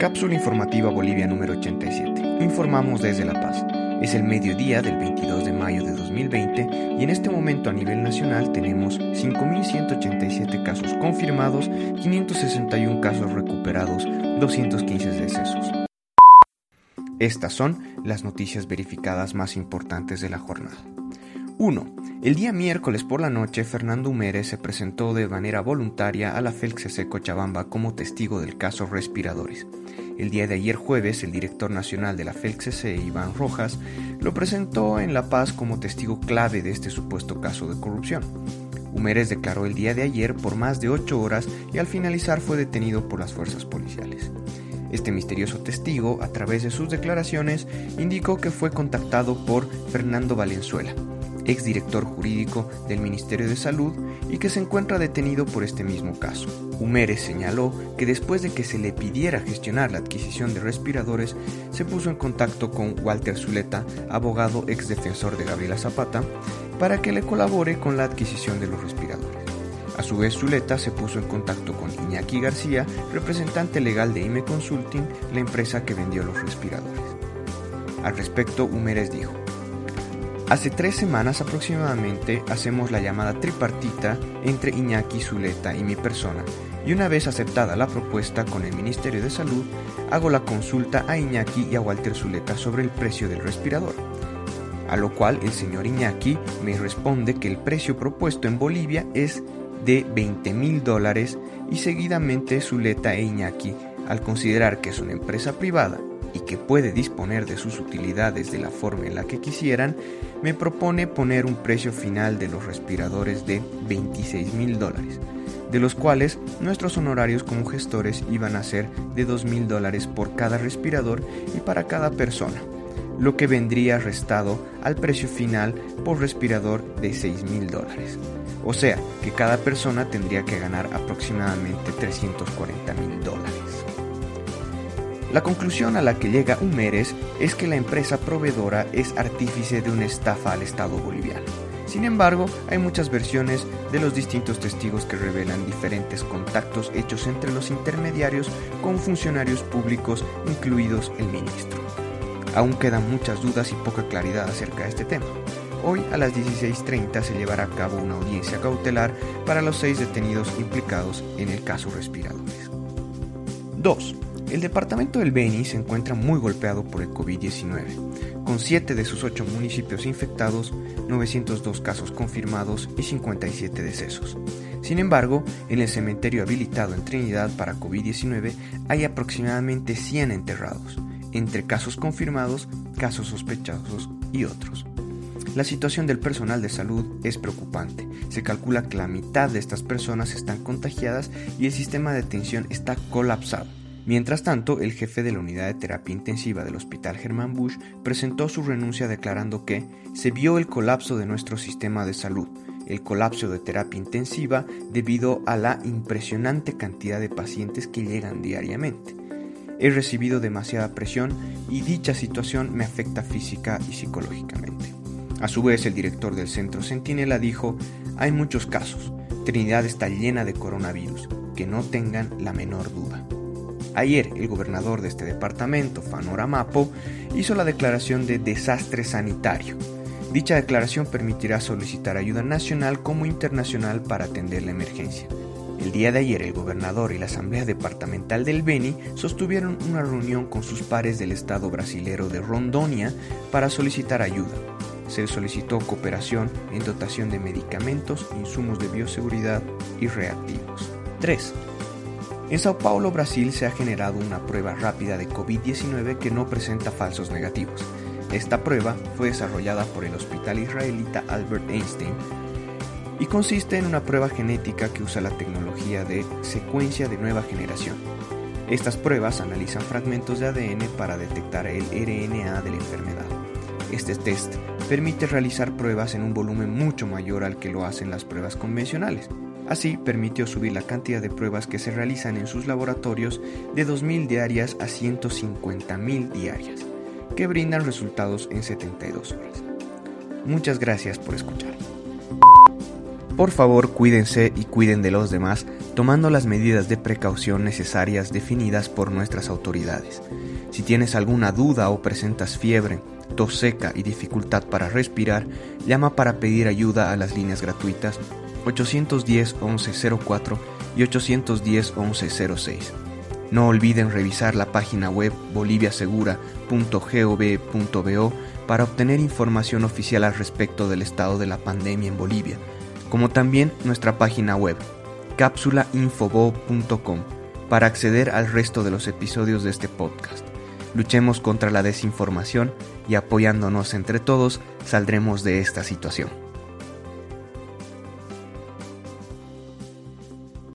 Cápsula informativa Bolivia número 87. Informamos desde La Paz. Es el mediodía del 22 de mayo de 2020 y en este momento a nivel nacional tenemos 5.187 casos confirmados, 561 casos recuperados, 215 decesos. Estas son las noticias verificadas más importantes de la jornada. 1. El día miércoles por la noche, Fernando Humérez se presentó de manera voluntaria a la FELCC Cochabamba como testigo del caso Respiradores. El día de ayer jueves, el director nacional de la FELCC, Iván Rojas, lo presentó en La Paz como testigo clave de este supuesto caso de corrupción. Humérez declaró el día de ayer por más de ocho horas y al finalizar fue detenido por las fuerzas policiales. Este misterioso testigo, a través de sus declaraciones, indicó que fue contactado por Fernando Valenzuela, exdirector jurídico del Ministerio de Salud y que se encuentra detenido por este mismo caso. Humérez señaló que después de que se le pidiera gestionar la adquisición de respiradores, se puso en contacto con Walter Zuleta, abogado ex defensor de Gabriela Zapata, para que le colabore con la adquisición de los respiradores. A su vez, Zuleta se puso en contacto con Iñaki García, representante legal de IME Consulting, la empresa que vendió los respiradores. Al respecto, Humérez dijo, Hace tres semanas aproximadamente hacemos la llamada tripartita entre Iñaki, Zuleta y mi persona, y una vez aceptada la propuesta con el Ministerio de Salud, hago la consulta a Iñaki y a Walter Zuleta sobre el precio del respirador. A lo cual el señor Iñaki me responde que el precio propuesto en Bolivia es de 20 mil dólares y seguidamente Zuleta e Iñaki, al considerar que es una empresa privada y que puede disponer de sus utilidades de la forma en la que quisieran, me propone poner un precio final de los respiradores de 26 mil dólares, de los cuales nuestros honorarios como gestores iban a ser de 2 mil dólares por cada respirador y para cada persona, lo que vendría restado al precio final por respirador de 6 mil dólares. O sea, que cada persona tendría que ganar aproximadamente 340 mil dólares. La conclusión a la que llega Humérez es que la empresa proveedora es artífice de una estafa al Estado boliviano. Sin embargo, hay muchas versiones de los distintos testigos que revelan diferentes contactos hechos entre los intermediarios con funcionarios públicos, incluidos el ministro. Aún quedan muchas dudas y poca claridad acerca de este tema. Hoy a las 16.30 se llevará a cabo una audiencia cautelar para los seis detenidos implicados en el caso respiradores. 2. El departamento del Beni se encuentra muy golpeado por el COVID-19, con 7 de sus 8 municipios infectados, 902 casos confirmados y 57 decesos. Sin embargo, en el cementerio habilitado en Trinidad para COVID-19 hay aproximadamente 100 enterrados, entre casos confirmados, casos sospechosos y otros. La situación del personal de salud es preocupante. Se calcula que la mitad de estas personas están contagiadas y el sistema de atención está colapsado. Mientras tanto, el jefe de la unidad de terapia intensiva del Hospital Germán Bush presentó su renuncia declarando que se vio el colapso de nuestro sistema de salud, el colapso de terapia intensiva debido a la impresionante cantidad de pacientes que llegan diariamente. He recibido demasiada presión y dicha situación me afecta física y psicológicamente. A su vez, el director del centro Centinela dijo, hay muchos casos, Trinidad está llena de coronavirus, que no tengan la menor duda. Ayer, el gobernador de este departamento, Fanora Mapo, hizo la declaración de desastre sanitario. Dicha declaración permitirá solicitar ayuda nacional como internacional para atender la emergencia. El día de ayer el gobernador y la Asamblea Departamental del Beni sostuvieron una reunión con sus pares del estado brasilero de Rondonia para solicitar ayuda. Se solicitó cooperación en dotación de medicamentos, insumos de bioseguridad y reactivos. 3. En Sao Paulo, Brasil, se ha generado una prueba rápida de COVID-19 que no presenta falsos negativos. Esta prueba fue desarrollada por el hospital israelita Albert Einstein y consiste en una prueba genética que usa la tecnología de secuencia de nueva generación. Estas pruebas analizan fragmentos de ADN para detectar el RNA de la enfermedad. Este test permite realizar pruebas en un volumen mucho mayor al que lo hacen las pruebas convencionales. Así, permitió subir la cantidad de pruebas que se realizan en sus laboratorios de 2.000 diarias a 150.000 diarias, que brindan resultados en 72 horas. Muchas gracias por escuchar. Por favor, cuídense y cuiden de los demás tomando las medidas de precaución necesarias definidas por nuestras autoridades. Si tienes alguna duda o presentas fiebre, tos seca y dificultad para respirar, llama para pedir ayuda a las líneas gratuitas 810 1104 y 810 1106. No olviden revisar la página web boliviasegura.gov.bo para obtener información oficial al respecto del estado de la pandemia en Bolivia, como también nuestra página web cápsulainfobo.com para acceder al resto de los episodios de este podcast. Luchemos contra la desinformación y apoyándonos entre todos saldremos de esta situación.